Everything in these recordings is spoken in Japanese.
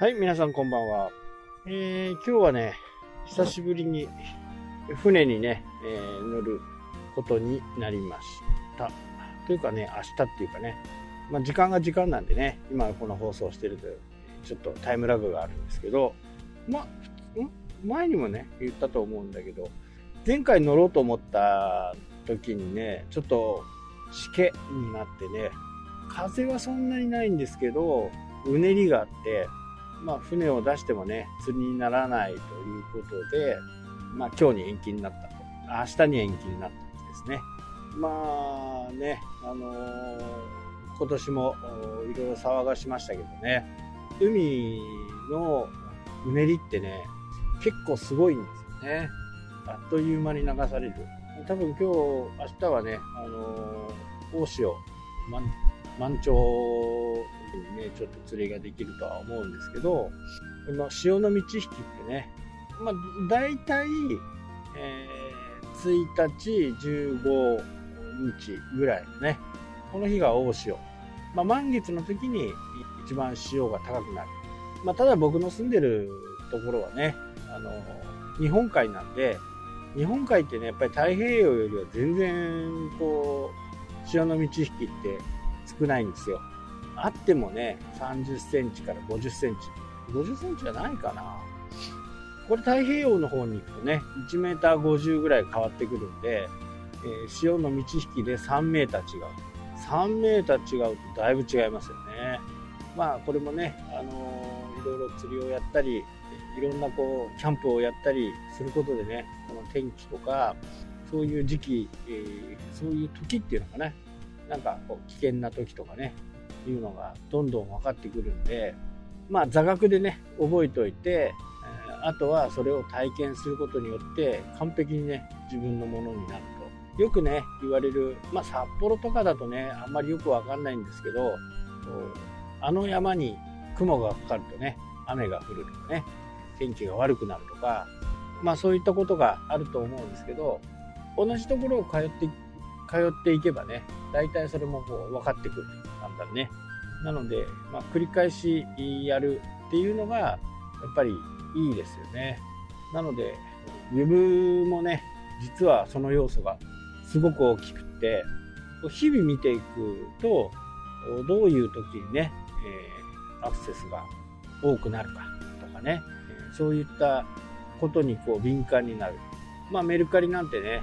はい、皆さんこんばんは。えー、今日はね、久しぶりに船にね、えー、乗ることになりました。というかね、明日っていうかね、まあ、時間が時間なんでね、今この放送してると、ちょっとタイムラグがあるんですけど、ま、ん？前にもね、言ったと思うんだけど、前回乗ろうと思った時にね、ちょっとしけになってね、風はそんなにないんですけど、うねりがあって、まあ、船を出してもね、釣りにならないということで、まあ、今日に延期になったと。明日に延期になったんですね。まあね、あのー、今年もいろいろ騒がしましたけどね、海のうねりってね、結構すごいんですよね。あっという間に流される。多分今日、明日はね、あのー、大潮、満潮にね、ちょっと釣りができるとは思うんですけど、この潮の満ち引きってね、まあ、大体、えー、1日、15日ぐらいのね、この日が大潮。まあ、満月の時に一番潮が高くなる。まあ、ただ僕の住んでるところはね、あの、日本海なんで、日本海ってね、やっぱり太平洋よりは全然、こう、潮の満ち引きって少ないんですよ。あってもね、30センチから50センチ。50センチじゃないかな。これ太平洋の方に行くとね、1メーター50ぐらい変わってくるんで、えー、潮の満ち引きで3メーター違う。3メーター違うとだいぶ違いますよね。まあこれもね、あのー、いろいろ釣りをやったり、いろんなこう、キャンプをやったりすることでね、この天気とか、そういう時期、えー、そういう時っていうのかね、なんかこう危険な時とかね、いうのがどんどん分かってくるんで、まあ座学でね、覚えておいて、あとはそれを体験することによって完璧にね、自分のものになると。よくね、言われる、まあ札幌とかだとね、あんまりよくわかんないんですけど、あの山に雲がかかるとね、雨が降るとかね、天気が悪くなるとか、まあそういったことがあると思うんですけど、同じところを通って通っていけばね、大体それもこう分かってくる。なんだね。なので、まあ、繰り返しやるっていうのが、やっぱりいいですよね。なので、ウェブもね、実はその要素がすごく大きくって、日々見ていくと、どういう時にね、えー、アクセスが多くなるかとかね、そういったことにこう敏感になる。まあメルカリなんてね、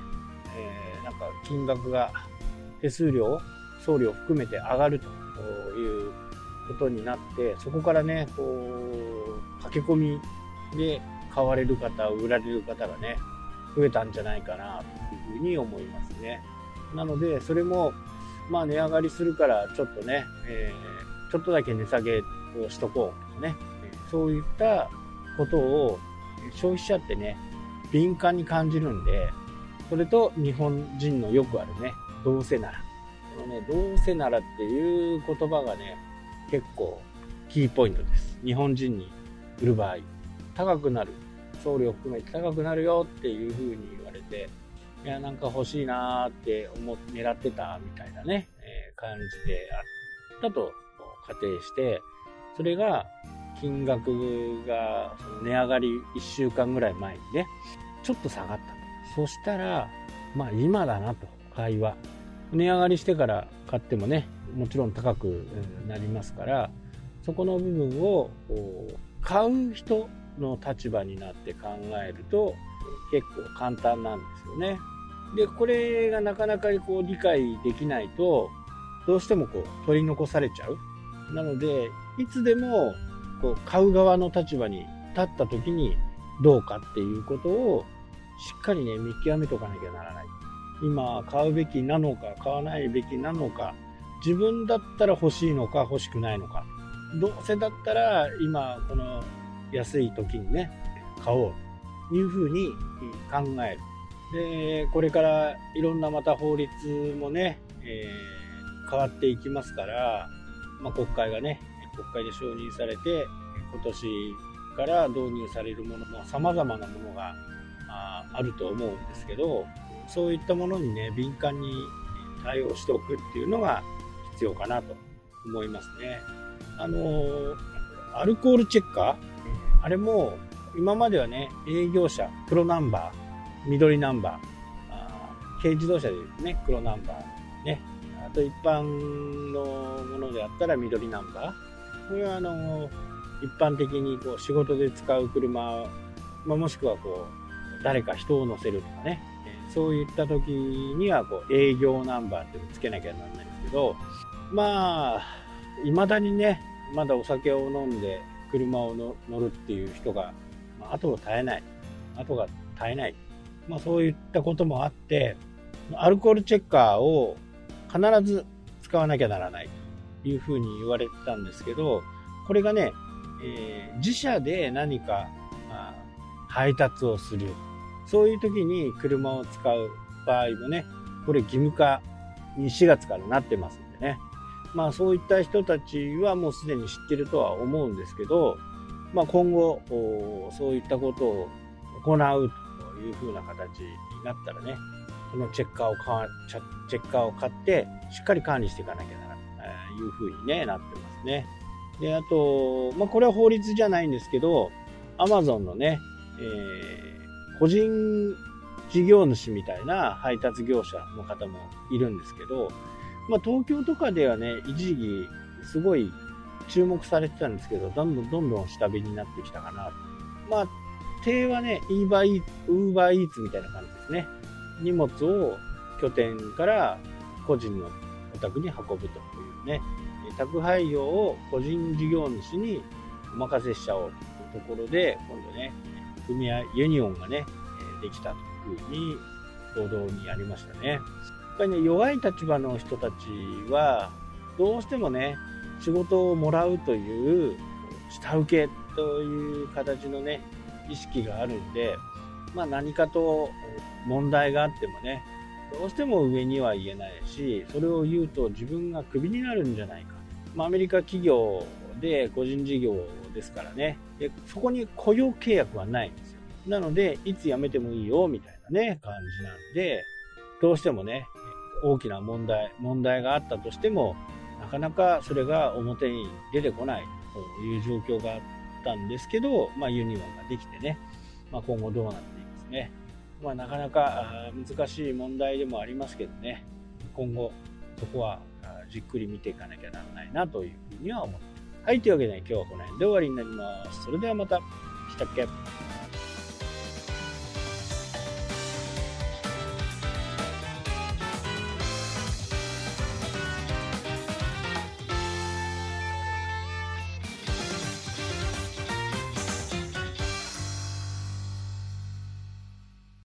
えー、か金額が手数料、送料含めて上がるということになって、そこからね、こう、駆け込みで買われる方、売られる方がね、増えたんじゃないかなというふうに思いますね。なので、それも、まあ値上がりするからちょっとね、えー、ちょっとだけ値下げをしとこうとかね、そういったことを消費者ってね、敏感に感じるんで、それと日本人のよくあるね、どうせなら。このね、どうせならっていう言葉がね、結構キーポイントです。日本人に売る場合。高くなる。送料含めて高くなるよっていう風に言われて、いや、なんか欲しいなーって思っ狙ってたみたいなね、えー、感じであったと仮定して、それが金額がその値上がり1週間ぐらい前にね、ちょっと下がった。そしたら、まあ今だなと、買いは。値上がりしてから買ってもね、もちろん高くなりますから、そこの部分を買う人の立場になって考えると結構簡単なんですよね。で、これがなかなかこう理解できないと、どうしてもこう取り残されちゃう。なので、いつでもこう買う側の立場に立った時にどうかっていうことをしっかりね、見極めとかなきゃならない。今買うべきなのか買わないべきなのか。自分だったら欲しいのか欲しくないのか。どうせだったら今この安い時にね買おうというふうに考える。でこれからいろんなまた法律もね、えー、変わっていきますから、まあ、国会がね国会で承認されて今年から導入されるものも様々なものがああると思うんですけどそういったものにね、敏感に対応しておくっていうのが必要かなと思いますね。あの、アルコールチェッカーあれも今まではね、営業車、黒ナンバー、緑ナンバー、軽自動車でね、黒ナンバー、ね、あと一般のものであったら緑ナンバー。これはあの、一般的にこう仕事で使う車、まあ、もしくはこう、誰か人を乗せるとかね、そういった時にはこう営業ナンバーっていうのをつけなきゃならないんですけど、まあ、未だにね、まだお酒を飲んで車を乗るっていう人が、まあ、後を絶えない。後が絶えない。まあそういったこともあって、アルコールチェッカーを必ず使わなきゃならないというふうに言われてたんですけど、これがね、えー、自社で何か、まあ、配達をする。そういう時に車を使う場合もね、これ義務化に4月からなってますんでね。まあそういった人たちはもうすでに知ってるとは思うんですけど、まあ、今後そういったことを行うというふうな形になったらね、そのチェッカーを買チェッカーを買ってしっかり管理していかなきゃならないというふうに、ね、なってますね。で、あと、まあ、これは法律じゃないんですけど、アマゾンのね、えー、個人事業主みたいな配達業者の方もいるんですけど、まあ、東京とかではね、一時期すごい注目されてたんですけど、どんどんどんどん下火になってきたかな。まあ、手はね、ウーバーイーツみたいな感じですね。荷物を拠点から個人のお宅に運ぶというね、宅配業を個人事業主にお任せしちゃおうというところで、今度ね、組合、ユニオンがね、できたというふうに報道にありましたね。やっぱりね、弱い立場の人たちは、どうしてもね、仕事をもらうという下請けという形のね、意識があるんで、まあ何かと問題があってもね、どうしても上には言えないし、それを言うと自分がクビになるんじゃないか。まあアメリカ企業で個人事業ですからね。で、そこに雇用契約はないんですよ。なので、いつ辞めてもいいよ、みたいなね、感じなんで、どうしてもね、大きな問題、問題があったとしても、なかなかそれが表に出てこないという状況があったんですけど、まあ、ユニオンができてね、まあ、今後どうなっていくですね。まあ、なかなか難しい問題でもありますけどね、今後そこはじっくり見ていかなきゃならないなというふうには思ってますはい、というわけで、今日はこの辺で終わりになります。それではまた。したっけ？